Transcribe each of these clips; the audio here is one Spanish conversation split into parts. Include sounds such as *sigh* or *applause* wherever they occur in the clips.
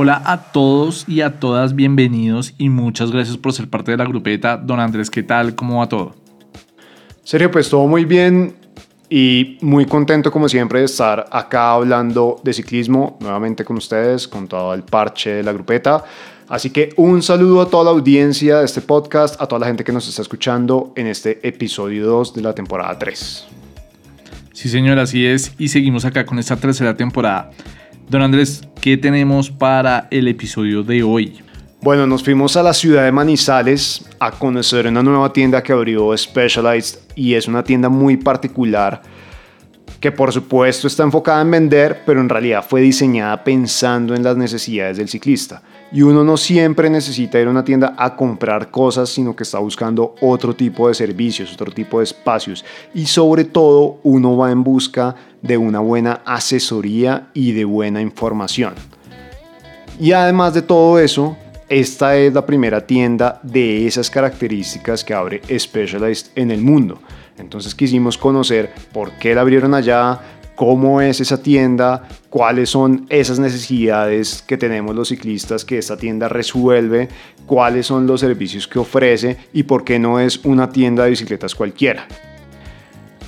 Hola a todos y a todas, bienvenidos y muchas gracias por ser parte de la grupeta. Don Andrés, ¿qué tal? ¿Cómo va todo? Sergio, pues todo muy bien y muy contento como siempre de estar acá hablando de ciclismo nuevamente con ustedes, con todo el parche de la grupeta. Así que un saludo a toda la audiencia de este podcast, a toda la gente que nos está escuchando en este episodio 2 de la temporada 3. Sí, señor, así es. Y seguimos acá con esta tercera temporada. Don Andrés, ¿qué tenemos para el episodio de hoy? Bueno, nos fuimos a la ciudad de Manizales a conocer una nueva tienda que abrió Specialized y es una tienda muy particular que por supuesto está enfocada en vender, pero en realidad fue diseñada pensando en las necesidades del ciclista. Y uno no siempre necesita ir a una tienda a comprar cosas, sino que está buscando otro tipo de servicios, otro tipo de espacios. Y sobre todo uno va en busca de una buena asesoría y de buena información. Y además de todo eso, esta es la primera tienda de esas características que abre Specialized en el mundo. Entonces quisimos conocer por qué la abrieron allá, cómo es esa tienda, cuáles son esas necesidades que tenemos los ciclistas que esta tienda resuelve, cuáles son los servicios que ofrece y por qué no es una tienda de bicicletas cualquiera.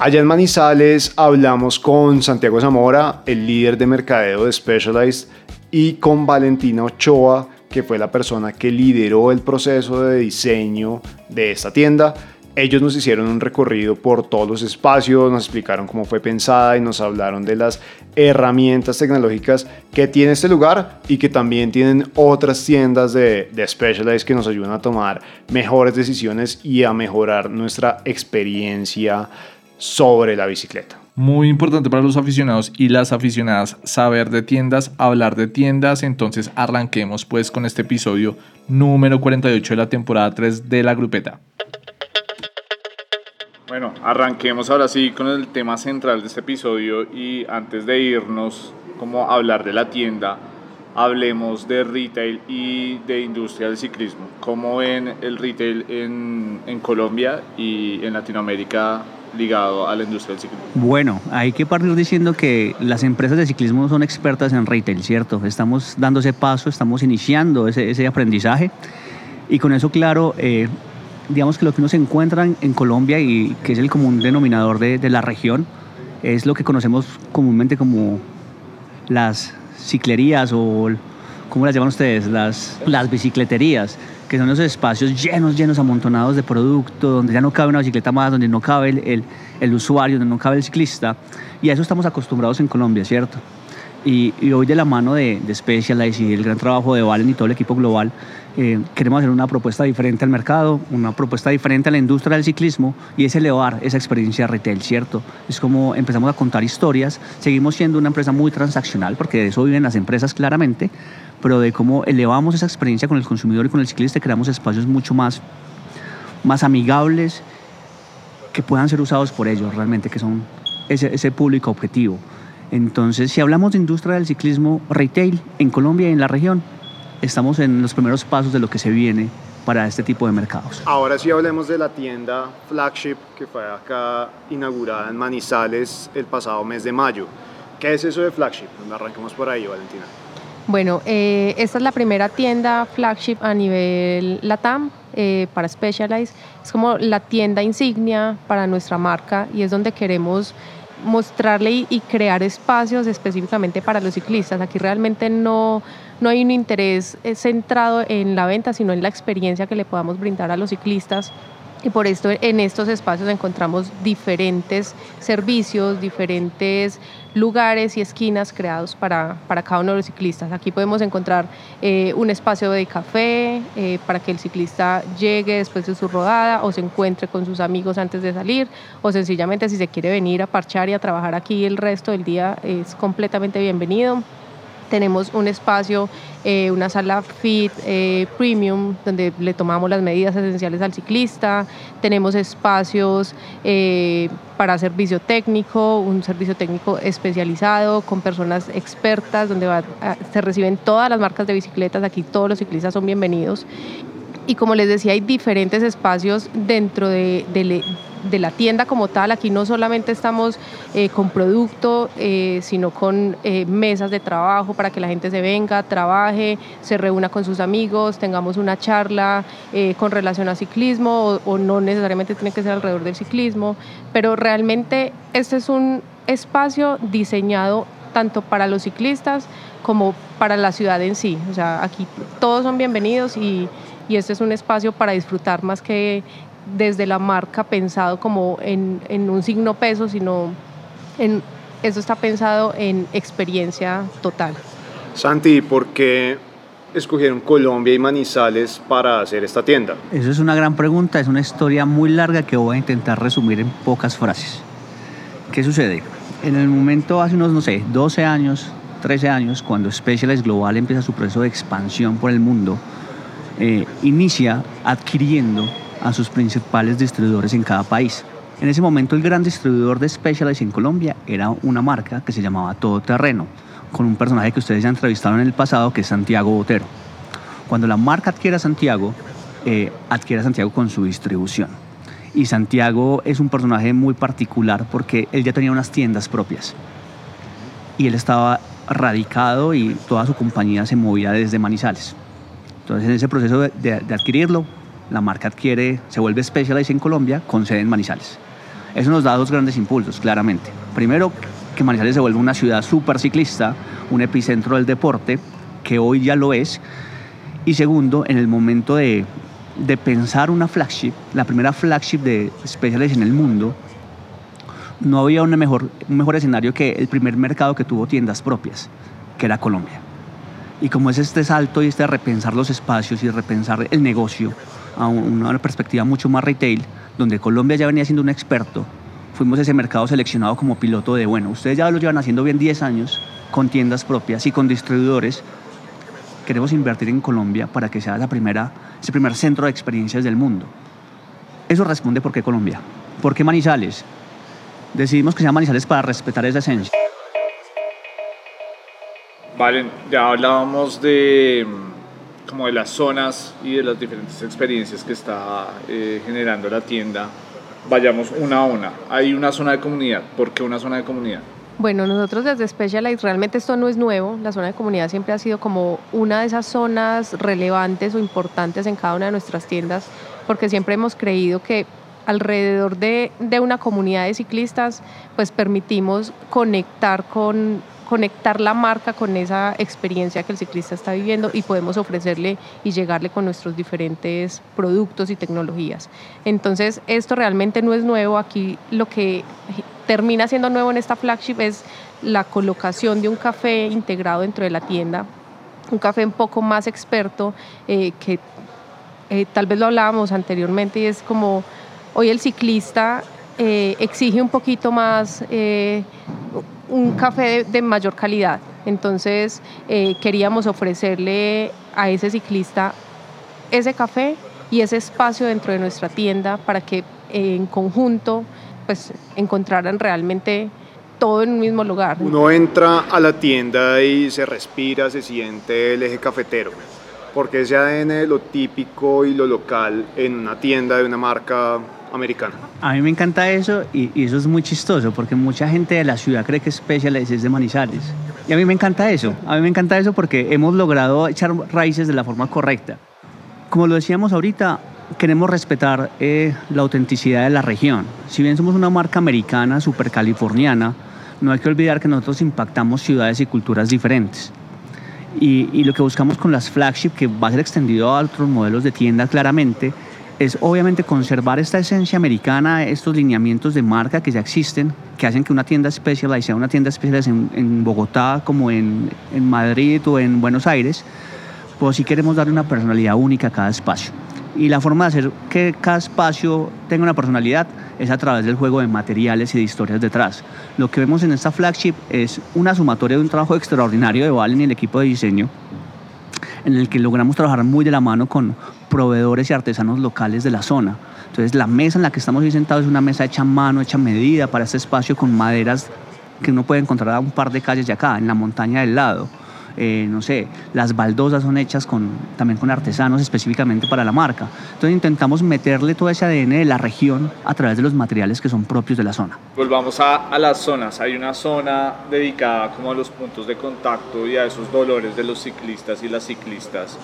Allá en Manizales hablamos con Santiago Zamora, el líder de mercadeo de Specialized, y con Valentina Ochoa, que fue la persona que lideró el proceso de diseño de esta tienda ellos nos hicieron un recorrido por todos los espacios, nos explicaron cómo fue pensada y nos hablaron de las herramientas tecnológicas que tiene este lugar y que también tienen otras tiendas de, de Specialized que nos ayudan a tomar mejores decisiones y a mejorar nuestra experiencia sobre la bicicleta. Muy importante para los aficionados y las aficionadas saber de tiendas, hablar de tiendas. Entonces arranquemos pues con este episodio número 48 de la temporada 3 de la grupeta. Bueno, arranquemos ahora sí con el tema central de este episodio y antes de irnos como hablar de la tienda, hablemos de retail y de industria del ciclismo. ¿Cómo ven el retail en, Colombia y en Latinoamérica ligado a la industria del ciclismo? Bueno, hay que partir diciendo que las empresas de ciclismo son expertas en retail, ¿cierto? Estamos dando ese paso, estamos iniciando ese, ese aprendizaje y con eso, claro, eh, digamos que lo que uno se encuentra en Colombia y que es el común denominador de, de la región es lo que conocemos comúnmente como las ciclerías o, ¿cómo las llaman ustedes? Las, las bicicleterías, que son esos espacios llenos, llenos, amontonados de producto, donde ya no cabe una bicicleta más, donde no cabe el, el, el usuario, donde no cabe el ciclista. Y a eso estamos acostumbrados en Colombia, ¿cierto? Y, y, hoy de la mano de, de Specialized y el gran trabajo de Valen y todo el equipo global, eh, queremos hacer una propuesta diferente al mercado, una propuesta diferente a la industria del ciclismo y es elevar esa experiencia retail, ¿cierto? Es como empezamos a contar historias, seguimos siendo una empresa muy transaccional porque de eso viven las empresas claramente, pero de cómo elevamos esa experiencia con el consumidor y con el ciclista, creamos espacios mucho más, más amigables que puedan ser usados por ellos realmente, que son ese, ese público objetivo. Entonces, si hablamos de industria del ciclismo retail en Colombia y en la región, estamos en los primeros pasos de lo que se viene para este tipo de mercados. Ahora sí hablemos de la tienda Flagship que fue acá inaugurada en Manizales el pasado mes de mayo. ¿Qué es eso de Flagship? Arranquemos por ahí, Valentina. Bueno, eh, esta es la primera tienda flagship a nivel LATAM eh, para Specialized. Es como la tienda insignia para nuestra marca y es donde queremos mostrarle y, y crear espacios específicamente para los ciclistas. Aquí realmente no, no hay un interés eh, centrado en la venta, sino en la experiencia que le podamos brindar a los ciclistas. Y por esto en estos espacios encontramos diferentes servicios, diferentes lugares y esquinas creados para, para cada uno de los ciclistas. Aquí podemos encontrar eh, un espacio de café eh, para que el ciclista llegue después de su rodada o se encuentre con sus amigos antes de salir o sencillamente si se quiere venir a parchar y a trabajar aquí el resto del día es completamente bienvenido tenemos un espacio, eh, una sala fit eh, premium donde le tomamos las medidas esenciales al ciclista, tenemos espacios eh, para servicio técnico, un servicio técnico especializado con personas expertas donde va, se reciben todas las marcas de bicicletas, aquí todos los ciclistas son bienvenidos. Y como les decía, hay diferentes espacios dentro de, de, de la tienda como tal. Aquí no solamente estamos eh, con producto, eh, sino con eh, mesas de trabajo para que la gente se venga, trabaje, se reúna con sus amigos, tengamos una charla con relación a ciclismo o, no necesariamente tiene que ser alrededor del ciclismo, pero realmente este es un espacio diseñado tanto para los ciclistas como para la ciudad en sí. O sea, aquí todos son bienvenidos y, y este es un espacio para disfrutar más que desde la marca pensado como en, en un signo peso, sino en, eso está pensado en experiencia total. Santi, ¿por qué escogieron Colombia y Manizales para hacer esta tienda? Eso es una gran pregunta, es una historia muy larga que voy a intentar resumir en pocas frases. ¿Qué sucede? En el momento, hace unos, no sé, 12 años, 13 años, cuando Specialized Global empieza su proceso de expansión por el mundo, eh, inicia adquiriendo a sus principales distribuidores en cada país. En ese momento el gran distribuidor de Specialized en Colombia era una marca que se llamaba Todoterreno, con un personaje que ustedes ya entrevistaron en el pasado que es Santiago Botero. Cuando la marca adquiere a Santiago, eh, adquiere Santiago con su distribución. Y Santiago es un personaje muy particular porque él ya tenía unas tiendas propias. Y él estaba radicado y toda su compañía se movía desde Manizales. Entonces en ese proceso de adquirirlo, la marca adquiere, se vuelve Specialized en Colombia con sede en Manizales. Eso nos da dos grandes impulsos, claramente. Primero, que Manizales se vuelve una ciudad súper ciclista, un epicentro del deporte, que hoy ya lo es. Y segundo, en el momento de, de pensar una flagship, la primera flagship de Specialized en el mundo, no había una mejor, un mejor escenario que el primer mercado que tuvo tiendas propias, que era Colombia. Y como es este salto y este repensar los espacios y repensar el negocio, a una perspectiva mucho más retail, donde Colombia ya venía siendo un experto, fuimos ese mercado seleccionado como piloto de, bueno, ustedes ya lo llevan haciendo bien 10 años, con tiendas propias y con distribuidores, queremos invertir en Colombia para que sea la primera, ese primer centro de experiencias del mundo. Eso responde por qué Colombia. ¿Por qué Manizales? Decidimos que se llama Manizales para respetar esa esencia. Vale, ya hablábamos de como de las zonas y de las diferentes experiencias que está eh, generando la tienda, vayamos una a una. Hay una zona de comunidad. ¿Por qué una zona de comunidad? Bueno, nosotros desde Specialized realmente esto no es nuevo. La zona de comunidad siempre ha sido como una de esas zonas relevantes o importantes en cada una de nuestras tiendas, porque siempre hemos creído que alrededor de, de una comunidad de ciclistas, pues permitimos conectar con conectar la marca con esa experiencia que el ciclista está viviendo y podemos ofrecerle y llegarle con nuestros diferentes productos y tecnologías. Entonces, esto realmente no es nuevo. Aquí lo que termina siendo nuevo en esta flagship es la colocación de un café integrado dentro de la tienda, un café un poco más experto eh, que eh, tal vez lo hablábamos anteriormente y es como hoy el ciclista eh, exige un poquito más un café de, mayor calidad. Entonces eh, queríamos ofrecerle a ese ciclista ese café y ese espacio dentro de nuestra tienda para que en conjunto pues encontraran realmente todo en un mismo lugar. Uno entra a la tienda y se respira, se siente el eje cafetero, porque ese ADN lo típico y lo local en una tienda de una marca A mí me encanta eso y, eso es muy chistoso porque mucha gente de la ciudad cree que Specialized es de Manizales. Y a mí me encanta eso. A mí me encanta eso porque hemos logrado echar raíces de la forma correcta. Como lo decíamos ahorita, queremos respetar eh, la autenticidad de la región. Si bien somos una marca americana, super californiana, no hay que olvidar que nosotros impactamos ciudades y culturas diferentes. Y, y, lo que buscamos con las flagship, que va a ser extendido a otros modelos de tienda claramente, es obviamente conservar esta esencia americana, estos lineamientos de marca que ya existen, que hacen que una tienda especial sea una tienda especial en, en Bogotá como en, en, Madrid o en Buenos Aires, pues sí queremos darle una personalidad única a cada espacio. Y la forma de hacer que cada espacio tenga una personalidad es a través del juego de materiales y de historias detrás. Lo que vemos en esta flagship es una sumatoria de un trabajo extraordinario de Valen y el equipo de diseño, en el que logramos trabajar muy de la mano con proveedores y artesanos locales de la zona. Entonces la mesa en la que estamos hoy sentados es una mesa hecha a mano, hecha a medida para este espacio con maderas que uno puede encontrar a un par de calles de acá, en la montaña del lado. eh, no sé, las baldosas son hechas con, también con artesanos específicamente para la marca. Entonces intentamos meterle todo ese ADN de la región a través de los materiales que son propios de la zona. Volvamos a, a las zonas. Hay una zona dedicada como a los puntos de contacto y a esos dolores de los ciclistas y las ciclistas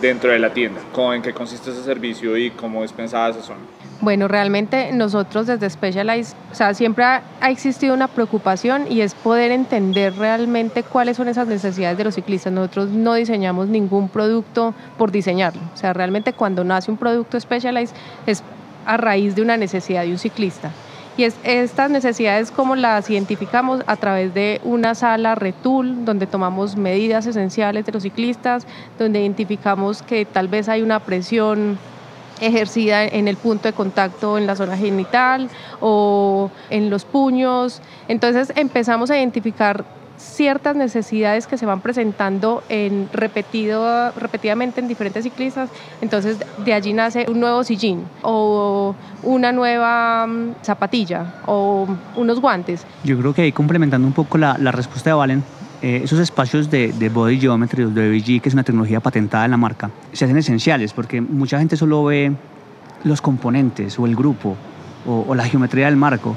dentro de la tienda. ¿Cómo, ¿En qué consiste ese servicio y cómo es pensada esa zona? Bueno, realmente nosotros desde Specialized, o sea, siempre ha, ha, existido una preocupación y es poder entender realmente cuáles son esas necesidades de los ciclistas. Nosotros no diseñamos ningún producto por diseñarlo. O sea, realmente cuando nace un producto Specialized es a raíz de una necesidad de un ciclista. Y es, estas necesidades, como las identificamos? A través de una sala retool, donde tomamos medidas esenciales de los ciclistas, donde identificamos que tal vez hay una presión ejercida en el punto de contacto en la zona genital o en los puños. Entonces empezamos a identificar ciertas necesidades que se van presentando en repetido, repetidamente en diferentes ciclistas, entonces de allí nace un nuevo sillín o una nueva um, zapatilla o unos guantes. Yo creo que ahí complementando un poco la, respuesta de Valen, eh, esos espacios de, Body Geometry, de BG, que es una tecnología patentada en la marca, se hacen esenciales porque mucha gente solo ve los componentes o el grupo o la geometría del marco,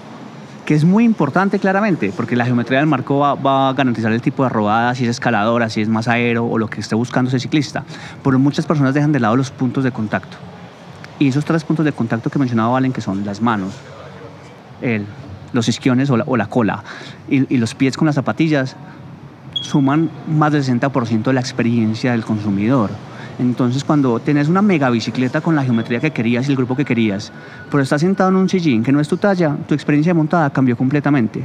que es muy importante claramente, porque la geometría del marco va, a garantizar el tipo de rodada, si es escaladora, si es más aero o lo que esté buscando ese ciclista. Pero muchas personas dejan de lado los puntos de contacto. Y esos tres puntos de contacto que mencionaba Valen, que son las manos, el, los isquiones o la, o la cola y, y, los pies con las zapatillas, suman más del 60% de la experiencia del consumidor. Entonces, cuando tenés una mega bicicleta con la geometría que querías y el grupo que querías, pero estás sentado en un sillín que no es tu talla, tu experiencia de montada cambió completamente.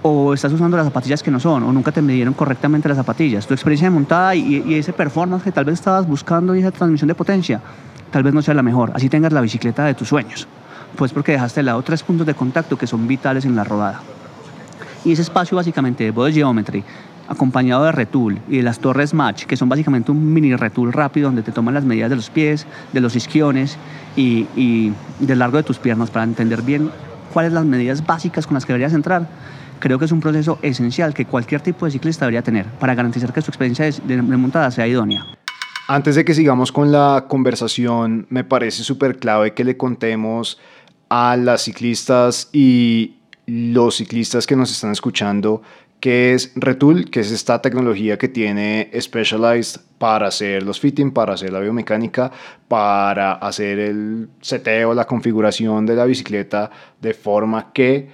O estás usando las zapatillas que no son, o nunca te midieron correctamente las zapatillas. Tu experiencia de montada y, y ese performance que tal vez estabas buscando y esa transmisión de potencia, tal vez no sea la mejor. Así tengas la bicicleta de tus sueños. Pues porque dejaste de lado tres puntos de contacto que son vitales en la rodada. Y ese espacio básicamente de body geometry acompañado de retool y de las torres match, que son básicamente un mini retool rápido donde te toman las medidas de los pies, de los isquiones y, y del largo de tus piernas para entender bien cuáles las medidas básicas con las que deberías entrar. Creo que es un proceso esencial que cualquier tipo de ciclista debería tener para garantizar que su experiencia de montada sea idónea. Antes de que sigamos con la conversación, me parece súper clave que le contemos a las ciclistas y los ciclistas que nos están escuchando que es Retool, que es esta tecnología que tiene Specialized para hacer los fitting, para hacer la biomecánica, para hacer el seteo, la configuración de la bicicleta de forma que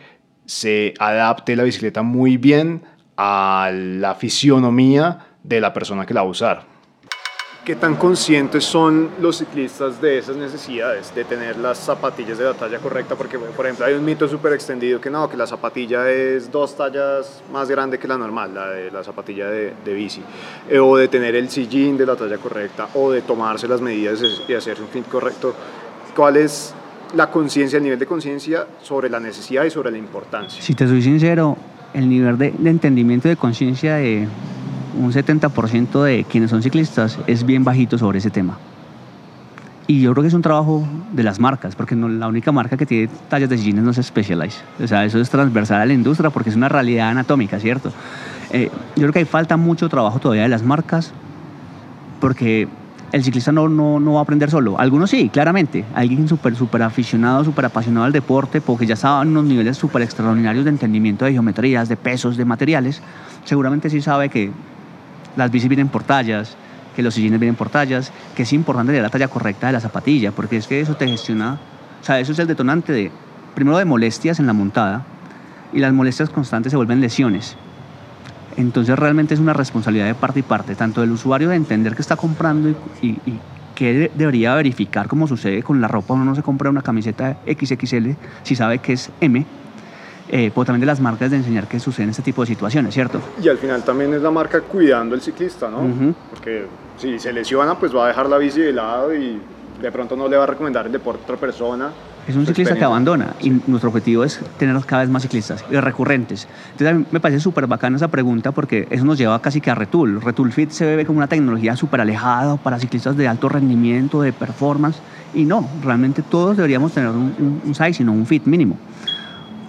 se adapte la bicicleta muy bien a la fisionomía de la persona que la va a usar. ¿Qué tan conscientes son los ciclistas de esas necesidades, de tener las zapatillas de la talla correcta? Porque, por ejemplo, hay un mito súper extendido que no, que la zapatilla es dos tallas más grande que la normal, la de la zapatilla de, de bici, eh, o de tener el sillín de la talla correcta, o de tomarse las medidas y hacerse un fit correcto. ¿Cuál es la conciencia, el nivel de conciencia sobre la necesidad y sobre la importancia? Si te soy sincero, el nivel de, de entendimiento de conciencia de un 70% de quienes son ciclistas es bien bajito sobre ese tema. Y yo creo que es un trabajo de las marcas, porque la única marca que tiene tallas de jeans no es Specialized. O sea, eso es transversal a la industria porque es una realidad anatómica, ¿cierto? Eh, yo creo que hay falta mucho trabajo todavía de las marcas, porque el ciclista no, no, no va a aprender solo. Algunos sí, claramente. Alguien súper, súper aficionado, súper apasionado al deporte, porque ya saben unos niveles súper extraordinarios de entendimiento de geometrías, de pesos, de materiales, seguramente sí sabe que las bicis vienen por tallas, que los sillines vienen por tallas, que es importante la talla correcta de la zapatilla, porque es que eso te gestiona, o sea, eso es el detonante de, primero de molestias en la montada, y las molestias constantes se vuelven lesiones. Entonces realmente es una responsabilidad de parte y parte, tanto del usuario de entender que está comprando y, y, y que debería verificar, como sucede con la ropa, uno no se compra una camiseta XXL si sabe que es M, eh, pero también de las marcas de enseñar que suceden este tipo de situaciones, ¿cierto? Y al final también es la marca cuidando al ciclista, ¿no? Uh -huh. Porque si se lesiona, pues va a dejar la bici de lado y de pronto no le va a recomendar el deporte a otra persona. Es un ciclista que abandona y nuestro objetivo es tener cada vez más ciclistas y recurrentes. Entonces a mí me parece súper bacana esa pregunta porque eso nos lleva casi que a Retool. Retool Fit se ve como una tecnología súper alejada para ciclistas de alto rendimiento, de performance y no, realmente todos deberíamos tener un, un, un size, sino un fit mínimo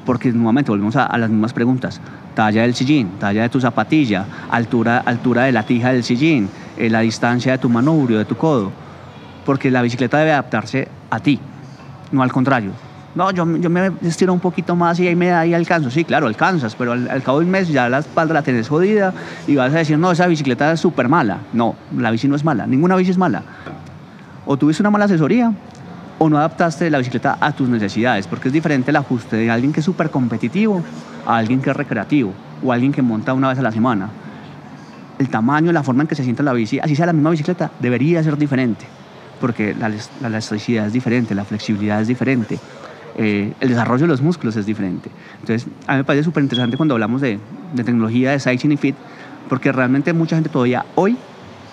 porque nuevamente volvemos a, las mismas preguntas. Talla del sillín, talla de tu zapatilla, altura, altura de la tija del sillín, eh, la distancia de tu manubrio, de tu codo. Porque la bicicleta debe adaptarse a ti, no al contrario. No, yo, yo me estiro un poquito más y ahí me ahí alcanzo. Sí, claro, alcanzas, pero al, cabo de un mes ya la espalda la tenés jodida y vas a decir, no, esa bicicleta es súper mala. No, la bici no es mala, ninguna bici es mala. O tuviste una mala asesoría o no adaptaste la bicicleta a tus necesidades, porque es diferente el ajuste de alguien que es súper competitivo a alguien que es recreativo o alguien que monta una vez a la semana. El tamaño, la forma en que se sienta la bici, así sea la misma bicicleta, debería ser diferente, porque la, la elasticidad es diferente, la flexibilidad es diferente, eh, el desarrollo de los músculos es diferente. Entonces, a mí me parece súper interesante cuando hablamos de, de, tecnología, de Cycling y Fit, porque realmente mucha gente todavía hoy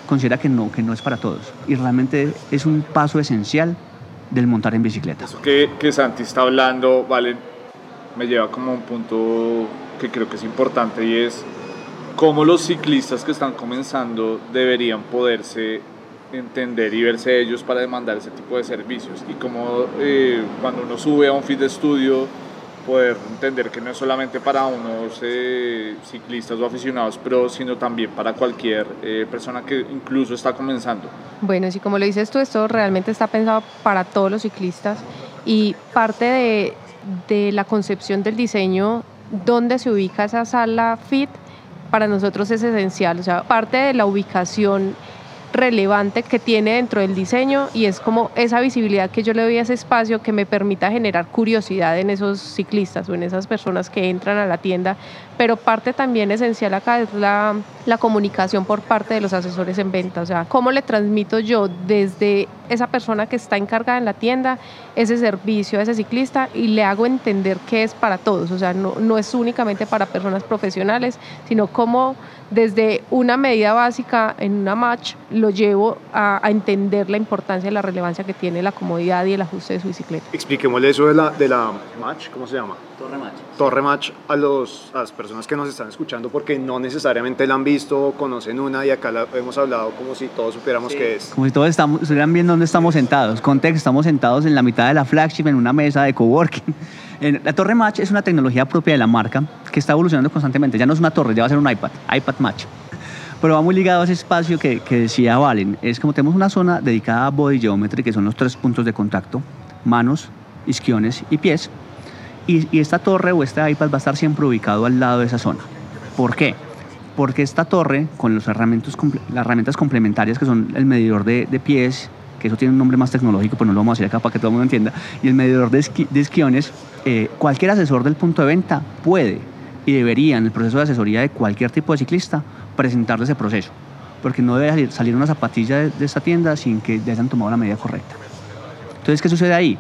considera que no, que no es para todos. Y realmente es un paso esencial del montar en bicicleta. Eso que, que Santi está hablando, vale, me lleva como a un punto que creo que es importante y es cómo los ciclistas que están comenzando deberían poderse entender y verse ellos para demandar ese tipo de servicios y como eh, cuando uno sube a un fit de estudio poder entender que no es solamente para unos eh, ciclistas o aficionados, pero sino también para cualquier eh, persona que incluso está comenzando. Bueno, sí, como lo dices tú, esto realmente está pensado para todos los ciclistas y parte de, de la concepción del diseño, donde se ubica esa sala fit, para nosotros es esencial, o sea, parte de la ubicación relevante que tiene dentro del diseño y es como esa visibilidad que yo le doy a ese espacio que me permita generar curiosidad en esos ciclistas o en esas personas que entran a la tienda. Pero parte también esencial acá es la, la comunicación por parte de los asesores en venta, o sea, cómo le transmito yo desde esa persona que está encargada en la tienda ese servicio a ese ciclista y le hago entender que es para todos, o sea, no, no es únicamente para personas profesionales, sino cómo desde una medida básica en una match lo llevo a, entender la importancia y la relevancia que tiene la comodidad y el ajuste de su bicicleta. Expliquémosle eso de la, de la match, ¿cómo se llama? Torre match. Torre match a, los, a las personas que nos están escuchando porque no necesariamente la han visto o conocen una y acá la hemos hablado como si todos supiéramos qué es. Como si todos estamos, estuvieran viendo dónde estamos sentados. Contexto, estamos sentados en la mitad de la flagship en una mesa de coworking. *laughs* La Torre Match es una tecnología propia de la marca que está evolucionando constantemente. Ya no es una torre, ya va a ser un iPad, iPad Match. Pero va muy ligado a ese espacio que, que decía Valen. Es como tenemos una zona dedicada a body geometry, que son los tres puntos de contacto, manos, isquiones y pies. Y, esta torre o este iPad va a estar siempre ubicado al lado de esa zona. ¿Por qué? Porque esta torre, con los herramientas, las herramientas complementarias que son el medidor de, de pies, que eso tiene un nombre más tecnológico, pero no lo vamos a decir acá para que todo el mundo entienda, y el medidor de, esquiones, eh, cualquier asesor del punto de venta puede y debería en el proceso de asesoría de cualquier tipo de ciclista presentarle ese proceso, porque no debe salir, una zapatilla de, esta tienda sin que ya hayan tomado la medida correcta. Entonces, ¿qué sucede ahí?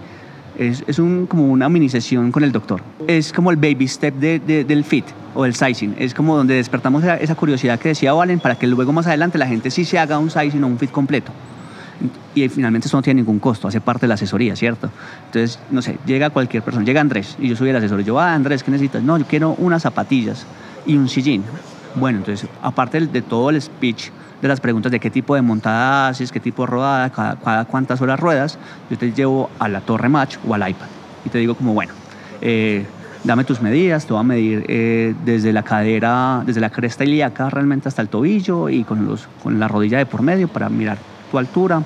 Es, es un, como una mini sesión con el doctor. Es como el baby step del fit o del sizing. Es como donde despertamos esa, curiosidad que decía Valen para que luego más adelante la gente sí se haga un sizing o un fit completo y finalmente eso no tiene ningún costo, hace parte de la asesoría, ¿cierto? Entonces, no sé, llega cualquier persona, llega Andrés y yo soy el asesor, yo, ah, Andrés, ¿qué necesitas? No, yo quiero unas zapatillas y un sillín. Bueno, entonces, aparte de todo el speech de las preguntas de qué tipo de montada haces, qué tipo de rodada, cada, cuántas horas ruedas, yo te llevo a la torre match o al iPad y te digo como, bueno, eh, dame tus medidas, te voy a medir eh, desde la cadera, desde la cresta ilíaca realmente hasta el tobillo y con, los, con la rodilla de por medio para mirar tu altura.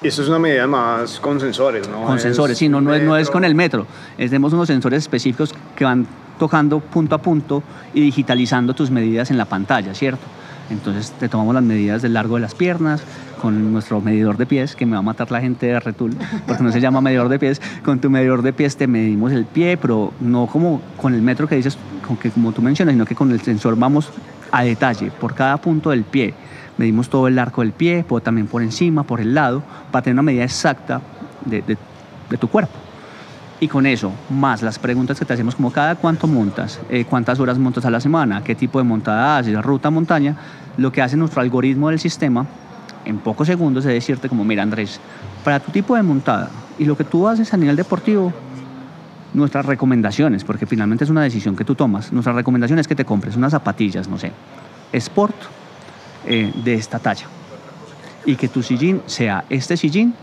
Y eso es una medida más con sensores, ¿no? Con sensores, sí, no, no, es, no es con el metro. tenemos unos sensores específicos que van tocando punto a punto y digitalizando tus medidas en la pantalla, ¿cierto? Entonces te tomamos las medidas del largo de las piernas con nuestro medidor de pies, que me va a matar la gente de Retul, porque no se llama medidor de pies. Con tu medidor de pies te medimos el pie, pero no como con el metro que dices, que como tú mencionas, sino que con el sensor vamos a detalle por cada punto del pie medimos todo el arco del pie, puedo también por encima, por el lado, para tener una medida exacta de, tu cuerpo. Y con eso, más las preguntas que te hacemos como cada cuánto montas, eh, cuántas horas montas a la semana, qué tipo de montada haces, ruta, montaña, lo que hace nuestro algoritmo del sistema, en pocos segundos es decirte como, mira Andrés, para tu tipo de montada y lo que tú haces a nivel deportivo, nuestras recomendaciones, porque finalmente es una decisión que tú tomas, nuestras recomendaciones es que te compres unas zapatillas, no sé, Sport eh, de esta talla. Y que tu sillín sea este sillín,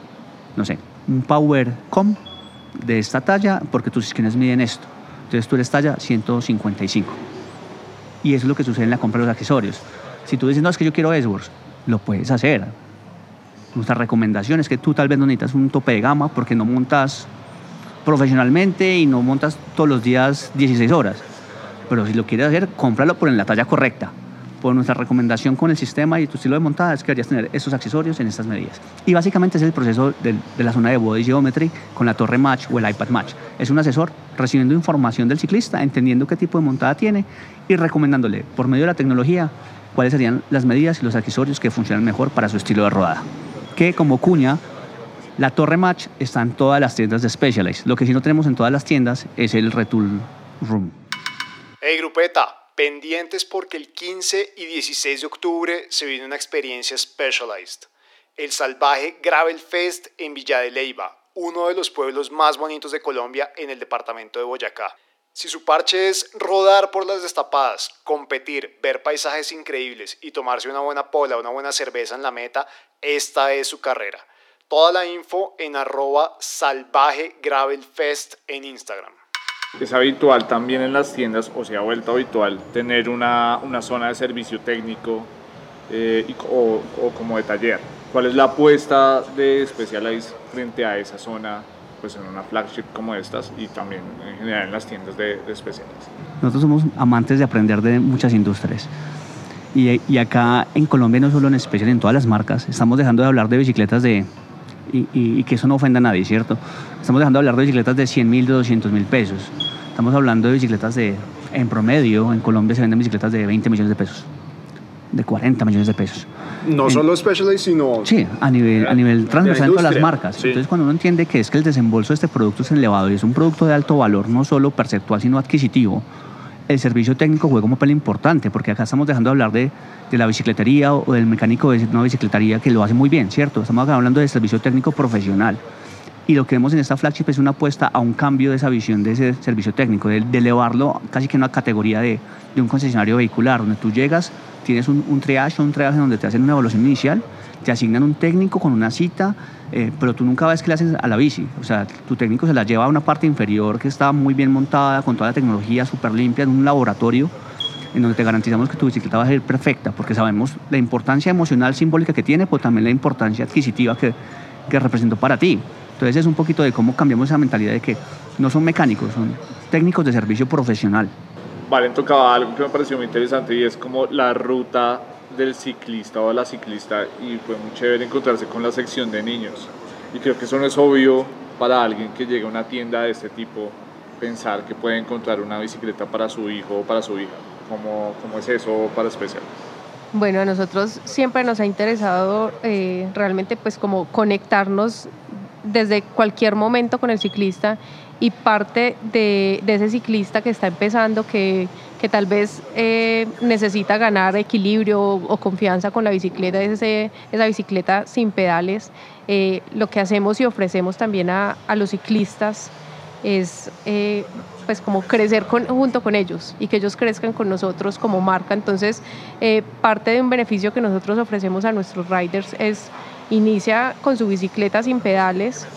no sé, un Power Com de esta talla, porque tus esquinas miden esto. Entonces tú eres talla 155. Y eso es lo que sucede en la compra de los accesorios. Si tú dices, no, es que yo quiero Edwards, lo puedes hacer. Nuestra recomendación es que tú tal vez no necesitas un tope de gama porque no montas profesionalmente y no montas todos los días 16 horas. Pero si lo quieres hacer, cómpralo por en la talla correcta. Por nuestra recomendación con el sistema y tu estilo de montada es que deberías tener esos accesorios en estas medidas. Y básicamente es el proceso de, de la zona de body geometry con la torre match o el iPad match. Es un asesor recibiendo información del ciclista, entendiendo qué tipo de montada tiene y recomendándole por medio de la tecnología cuáles serían las medidas y los accesorios que funcionan mejor para su estilo de rodada. Que como cuña, la Torre Match está en todas las tiendas de Specialized. Lo que sí no tenemos en todas las tiendas es el Retool Room. Hey grupeta, pendientes porque el 15 y 16 de octubre se viene una experiencia Specialized. El salvaje Gravel Fest en Villa de Leyva, uno de los pueblos más bonitos de Colombia en el departamento de Boyacá. Si su parche es rodar por las destapadas, competir, ver paisajes increíbles y tomarse una buena pola, una buena cerveza en la meta, esta es su carrera. Toda la info en arroba salvaje gravel fest en Instagram. Es habitual también en las tiendas, o se ha vuelto habitual, tener una, una zona de servicio técnico eh, o, o como de taller. ¿Cuál es la apuesta de Specialized frente a esa zona pues en una flagship como estas y también en general en las tiendas de, de especiales. Nosotros somos amantes de aprender de muchas industrias. Y, y, acá en Colombia, no solo en especial, en todas las marcas, estamos dejando de hablar de bicicletas de... Y, y, y que eso no ofenda a nadie, ¿cierto? Estamos dejando de hablar de bicicletas de 100 mil, de 200 mil pesos. Estamos hablando de bicicletas de... En promedio, en Colombia se venden bicicletas de 20 millones de pesos. De 40 millones de pesos. No en, solo Specialized, sino... Sí, a nivel, a nivel transversal en todas las marcas. Sí. Entonces, cuando uno entiende que es que el desembolso de este producto es elevado y es un producto de alto valor, no solo perceptual, sino adquisitivo, el servicio técnico juega un papel importante, porque acá estamos dejando de hablar de, de la bicicletería o del mecánico de una bicicletería que lo hace muy bien, ¿cierto? Estamos hablando de servicio técnico profesional. Y lo que vemos en esta flagship es una apuesta a un cambio de esa visión de ese servicio técnico, de, elevarlo casi que a una categoría de, de un concesionario vehicular, donde tú llegas tienes un, un triage, un triage donde te hacen una evaluación inicial, te asignan un técnico con una cita, eh, pero tú nunca ves que le haces a la bici. O sea, tu técnico se la lleva a una parte inferior que está muy bien montada, con toda la tecnología súper limpia, en un laboratorio en donde te garantizamos que tu bicicleta va a ser perfecta, porque sabemos la importancia emocional, simbólica que tiene, pero también la importancia adquisitiva que, que representó para ti. Entonces es un poquito de cómo cambiamos esa mentalidad de que no son mecánicos, son técnicos de servicio profesional. Valen tocaba algo que me pareció muy interesante y es como la ruta del ciclista o la ciclista y fue muy chévere encontrarse con la sección de niños. Y creo que eso no es obvio para alguien que llega a una tienda de este tipo pensar que puede encontrar una bicicleta para su hijo o para su hija. ¿Cómo, cómo es eso para especial? Bueno, a nosotros siempre nos ha interesado eh, realmente pues como conectarnos desde cualquier momento con el ciclista y parte de, de, ese ciclista que está empezando, que, que tal vez eh, necesita ganar equilibrio o, o, confianza con la bicicleta, ese, esa bicicleta sin pedales, eh, lo que hacemos y ofrecemos también a, a los ciclistas es eh, pues como crecer con, junto con ellos y que ellos crezcan con nosotros como marca. Entonces, eh, parte de un beneficio que nosotros ofrecemos a nuestros riders es inicia con su bicicleta sin pedales,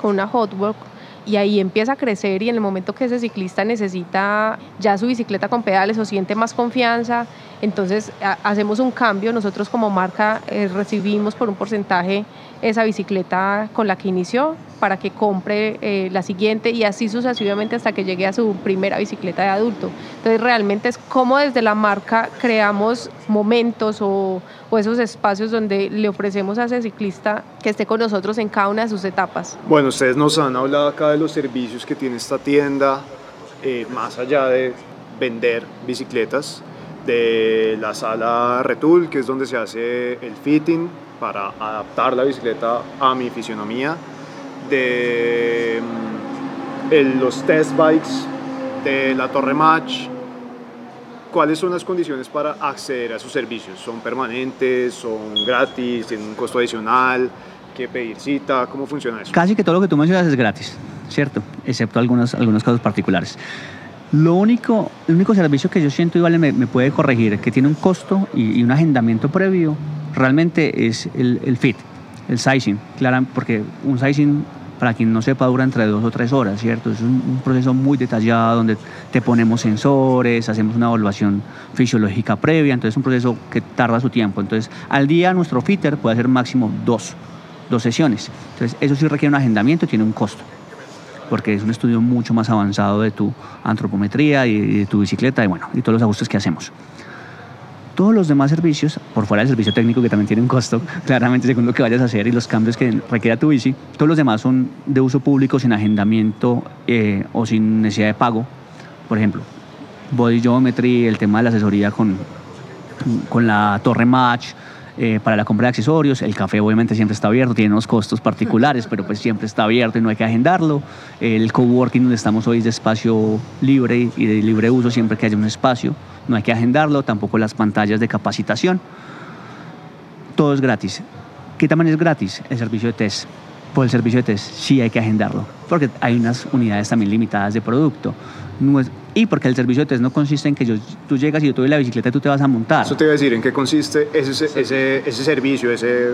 con una hotwork, y ahí empieza a crecer y en el momento que ese ciclista necesita ya su bicicleta con pedales o siente más confianza, entonces hacemos un cambio, nosotros como marca eh, recibimos por un porcentaje esa bicicleta con la que inició para que compre eh, la siguiente y así sucesivamente hasta que llegue a su primera bicicleta de adulto. Entonces realmente es como desde la marca creamos momentos o, esos espacios donde le ofrecemos a ese ciclista que esté con nosotros en cada una de sus etapas. Bueno, ustedes nos han hablado acá de los servicios que tiene esta tienda, eh, más allá de vender bicicletas, de la sala Retool, que es donde se hace el fitting para adaptar la bicicleta a mi fisionomía, de el, los test bikes, de la Torre Match. ¿Cuáles son las condiciones para acceder a sus servicios? ¿Son permanentes? ¿Son gratis? ¿Tienen un costo adicional? ¿Qué pedir cita? ¿Cómo funciona eso? Casi que todo lo que tú mencionas es gratis, ¿cierto? Excepto algunos, algunos casos particulares. Lo único, el único servicio que yo siento, igual me, me puede corregir, que tiene un costo y, y un agendamiento previo, realmente es el, fit, el sizing, claro, porque un sizing para quien no sepa, dura entre dos o tres horas, ¿cierto? Es un, proceso muy detallado donde te ponemos sensores, hacemos una evaluación fisiológica previa, entonces es un proceso que tarda su tiempo. Entonces, al día nuestro fitter puede hacer máximo dos, dos sesiones. Entonces, eso sí requiere un agendamiento y tiene un costo, porque es un estudio mucho más avanzado de tu antropometría y de tu bicicleta y bueno, y todos los ajustes que hacemos. Todos los demás servicios, por fuera del servicio técnico que también tiene un costo, *laughs* claramente según lo que vayas a hacer y los cambios que requiera tu bici, todos los demás son de uso público sin agendamiento eh, o sin necesidad de pago. Por ejemplo, Body Geometry, el tema de la asesoría con, con la Torre Match, eh, para la compra de accesorios. El café obviamente siempre está abierto, tiene unos costos particulares, pero pues siempre está abierto y no hay que agendarlo. El coworking donde estamos hoy es de espacio libre y de libre uso siempre que haya un espacio, no hay que agendarlo, tampoco las pantallas de capacitación. Todo es gratis. ¿Qué también es gratis? El servicio de test. Por el servicio de test sí hay que agendarlo, porque hay unas unidades también limitadas de producto. No es, y porque el servicio de test no consiste en que yo, tú llegas y yo te doy la bicicleta y tú te vas a montar. Eso te iba a decir, ¿en qué consiste ese, ese, ese servicio, ese,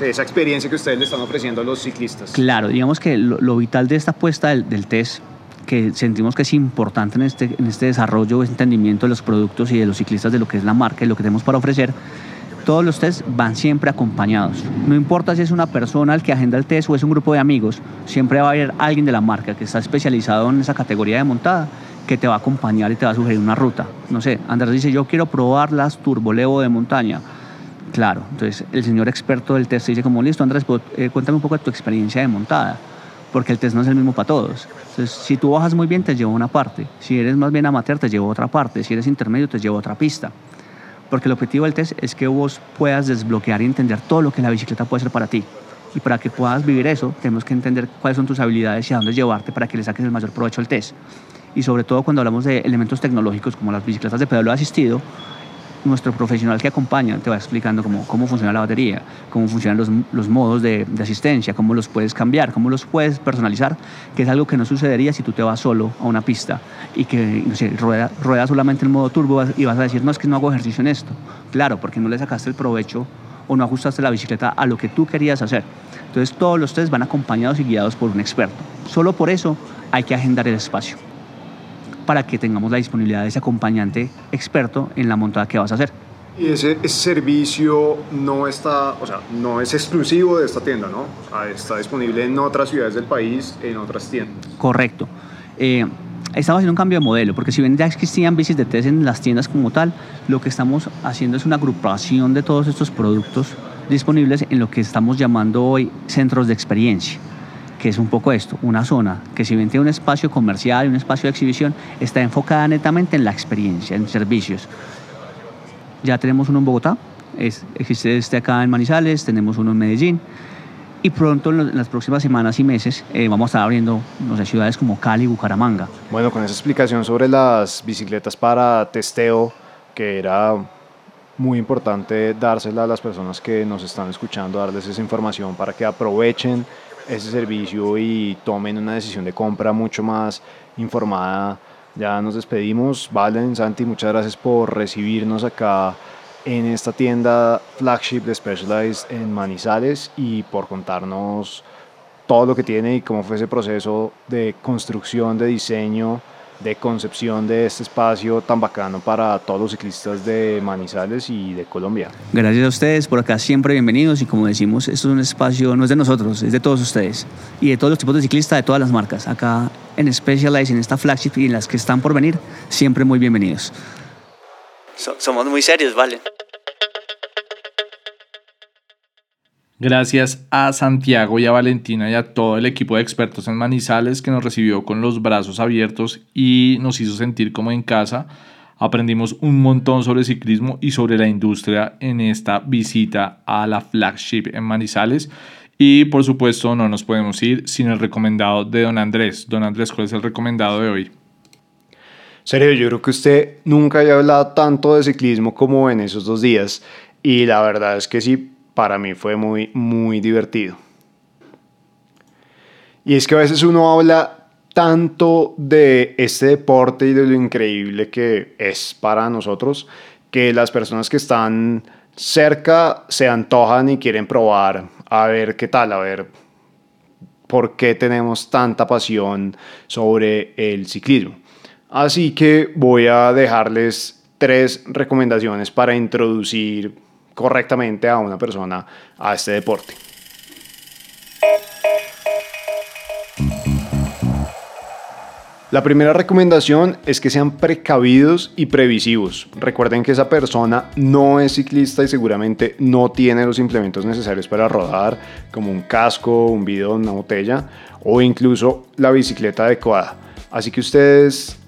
esa experiencia que ustedes le están ofreciendo a los ciclistas? Claro, digamos que lo, vital de esta apuesta del, del, test, que sentimos que es importante en este, en este desarrollo, entendimiento de los productos y de los ciclistas de lo que es la marca y lo que tenemos para ofrecer, todos los tests van siempre acompañados. No importa si es una persona el que agenda el test o es un grupo de amigos, siempre va a haber alguien de la marca que está especializado en esa categoría de montada que te va a acompañar y te va a sugerir una ruta. No sé, Andrés dice, yo quiero probar las turbolevo de montaña. Claro, entonces el señor experto del test dice como, listo Andrés, eh, cuéntame un poco de tu experiencia de montada, porque el test no es el mismo para todos. Entonces, si tú bajas muy bien, te llevo una parte. Si eres más bien amateur, te llevo otra parte. Si eres intermedio, te llevo otra pista. Porque el objetivo del test es que vos puedas desbloquear y entender todo lo que la bicicleta puede ser para ti. Y para que puedas vivir eso, tenemos que entender cuáles son tus habilidades y a dónde llevarte para que le saques el mayor provecho al test y sobre todo cuando hablamos de elementos tecnológicos como las bicicletas de pedaleo asistido, nuestro profesional que acompaña te va explicando cómo, cómo funciona la batería, cómo funcionan los, los modos de, asistencia, cómo los puedes cambiar, cómo los puedes personalizar, que es algo que no sucedería si tú te vas solo a una pista y que no sé, rueda, rueda solamente en modo turbo y vas a decir, no, es que no hago ejercicio en esto. Claro, porque no le sacaste el provecho o no ajustaste la bicicleta a lo que tú querías hacer. Entonces todos los test van acompañados y guiados por un experto. Solo por eso hay que agendar el espacio para que tengamos la disponibilidad de ese acompañante experto en la montada que vas a hacer. Y ese, servicio no está, o sea, no es exclusivo de esta tienda, ¿no? Está disponible en otras ciudades del país, en otras tiendas. Correcto. Eh, estamos haciendo un cambio de modelo, porque si bien ya existían bicis de test en las tiendas como tal, lo que estamos haciendo es una agrupación de todos estos productos disponibles en lo que estamos llamando hoy centros de experiencia que es un poco esto, una zona que si bien tiene un espacio comercial y un espacio de exhibición, está enfocada netamente en la experiencia, en servicios. Ya tenemos uno en Bogotá, es, existe este acá en Manizales, tenemos uno en Medellín y pronto en las próximas semanas y meses eh, vamos a estar abriendo no sé, ciudades como Cali y Bucaramanga. Bueno, con esa explicación sobre las bicicletas para testeo, que era muy importante dársela a las personas que nos están escuchando, darles esa información para que aprovechen ese servicio y tomen una decisión de compra mucho más informada. Ya nos despedimos. Valen, Santi, muchas gracias por recibirnos acá en esta tienda flagship de Specialized en Manizales y por contarnos todo lo que tiene y cómo fue ese proceso de construcción, de diseño de concepción de este espacio tan bacano para todos los ciclistas de Manizales y de Colombia. Gracias a ustedes, por acá siempre bienvenidos y como decimos, esto es un espacio, no es de nosotros, es de todos ustedes y de todos los tipos de ciclistas, de todas las marcas. Acá en Specialized, en esta flagship y en las que están por venir, siempre muy bienvenidos. somos muy serios, vale. Gracias a Santiago y a Valentina y a todo el equipo de expertos en Manizales que nos recibió con los brazos abiertos y nos hizo sentir como en casa. Aprendimos un montón sobre ciclismo y sobre la industria en esta visita a la flagship en Manizales. Y por supuesto no nos podemos ir sin el recomendado de don Andrés. Don Andrés, ¿cuál es el recomendado de hoy? Serio, yo creo que usted nunca había hablado tanto de ciclismo como en esos dos días. Y la verdad es que sí, para mí fue muy, muy divertido. Y es que a veces uno habla tanto de este deporte y de lo increíble que es para nosotros, que las personas que están cerca se antojan y quieren probar a ver qué tal, a ver por qué tenemos tanta pasión sobre el ciclismo. Así que voy a dejarles tres recomendaciones para introducir correctamente a una persona a este deporte. La primera recomendación es que sean precavidos y previsivos. Recuerden que esa persona no es ciclista y seguramente no tiene los implementos necesarios para rodar, como un casco, un bidón, una botella o incluso la bicicleta adecuada. Así que ustedes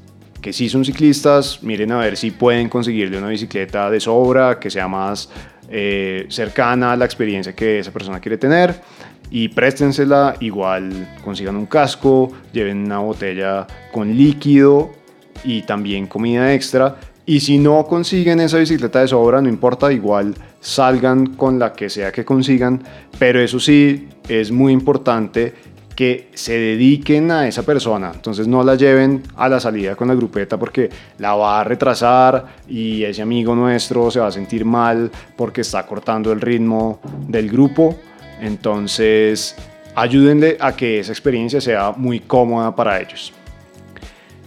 que sí son ciclistas, miren a ver si pueden conseguirle una bicicleta de sobra, que sea más eh, cercana a la experiencia que esa persona quiere tener y préstensela, igual consigan un casco, lleven una botella con líquido y también comida extra. Y si no consiguen esa bicicleta de sobra, no importa, igual salgan con la que sea que consigan. Pero eso sí, es muy importante que se dediquen a esa persona. Entonces no la lleven a la salida con la grupeta porque la va a retrasar y ese amigo nuestro se va a sentir mal porque está cortando el ritmo del grupo. Entonces, ayúdenle a que esa experiencia sea muy cómoda para ellos.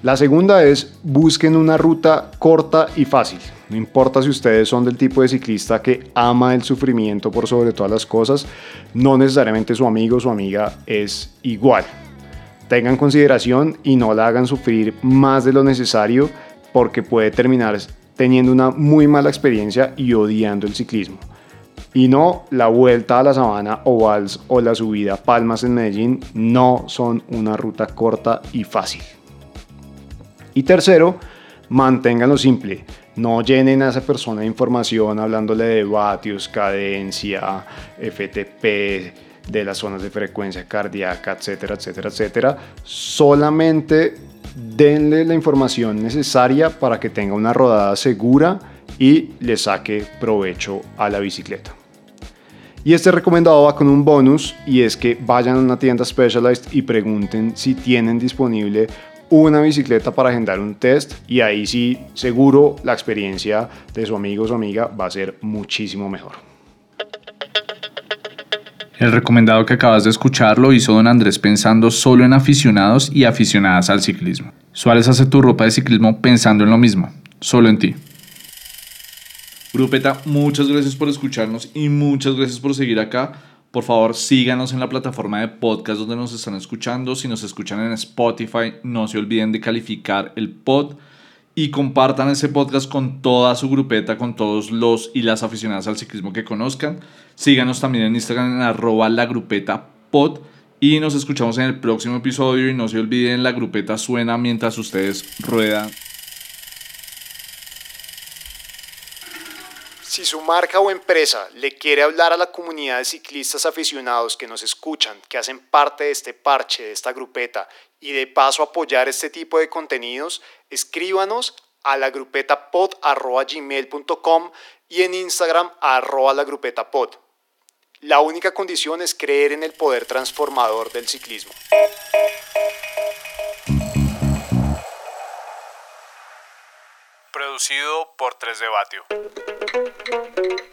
La segunda es busquen una ruta corta y fácil. No importa si ustedes son del tipo de ciclista que ama el sufrimiento por sobre todas las cosas, no necesariamente su amigo o su amiga es igual. Tengan consideración y no la hagan sufrir más de lo necesario porque puede terminar teniendo una muy mala experiencia y odiando el ciclismo y no la vuelta a la sabana ovals o la subida a Palmas en Medellín no son una ruta corta y fácil. Y tercero, manténganlo simple. No llenen a esa persona de información hablándole de vatios, cadencia, FTP, de las zonas de frecuencia cardíaca, etcétera, etcétera, etcétera. Solamente denle la información necesaria para que tenga una rodada segura y le saque provecho a la bicicleta. Y este recomendado va con un bonus y es que vayan a una tienda Specialized y pregunten si tienen disponible una bicicleta para agendar un test y ahí sí seguro la experiencia de su amigo o su amiga va a ser muchísimo mejor. El recomendado que acabas de escuchar lo hizo don Andrés pensando solo en aficionados y aficionadas al ciclismo. Suárez hace tu ropa de ciclismo pensando en lo mismo, solo en ti. Grupeta, muchas gracias por escucharnos y muchas gracias por seguir acá. Por favor, síganos en la plataforma de podcast donde nos están escuchando. Si nos escuchan en Spotify, no se olviden de calificar el pod y compartan ese podcast con toda su grupeta, con todos los y las aficionadas al ciclismo que conozcan. Síganos también en Instagram en arroba la grupeta y nos escuchamos en el próximo episodio y no se olviden la grupeta suena mientras ustedes ruedan. Si su marca o empresa le quiere hablar a la comunidad de ciclistas aficionados que nos escuchan, que hacen parte de este parche, de esta grupeta, y de paso apoyar este tipo de contenidos, escríbanos a la grupeta y en Instagram arroba la. La única condición es creer en el poder transformador del ciclismo. Producido por 3 de Batio. thank you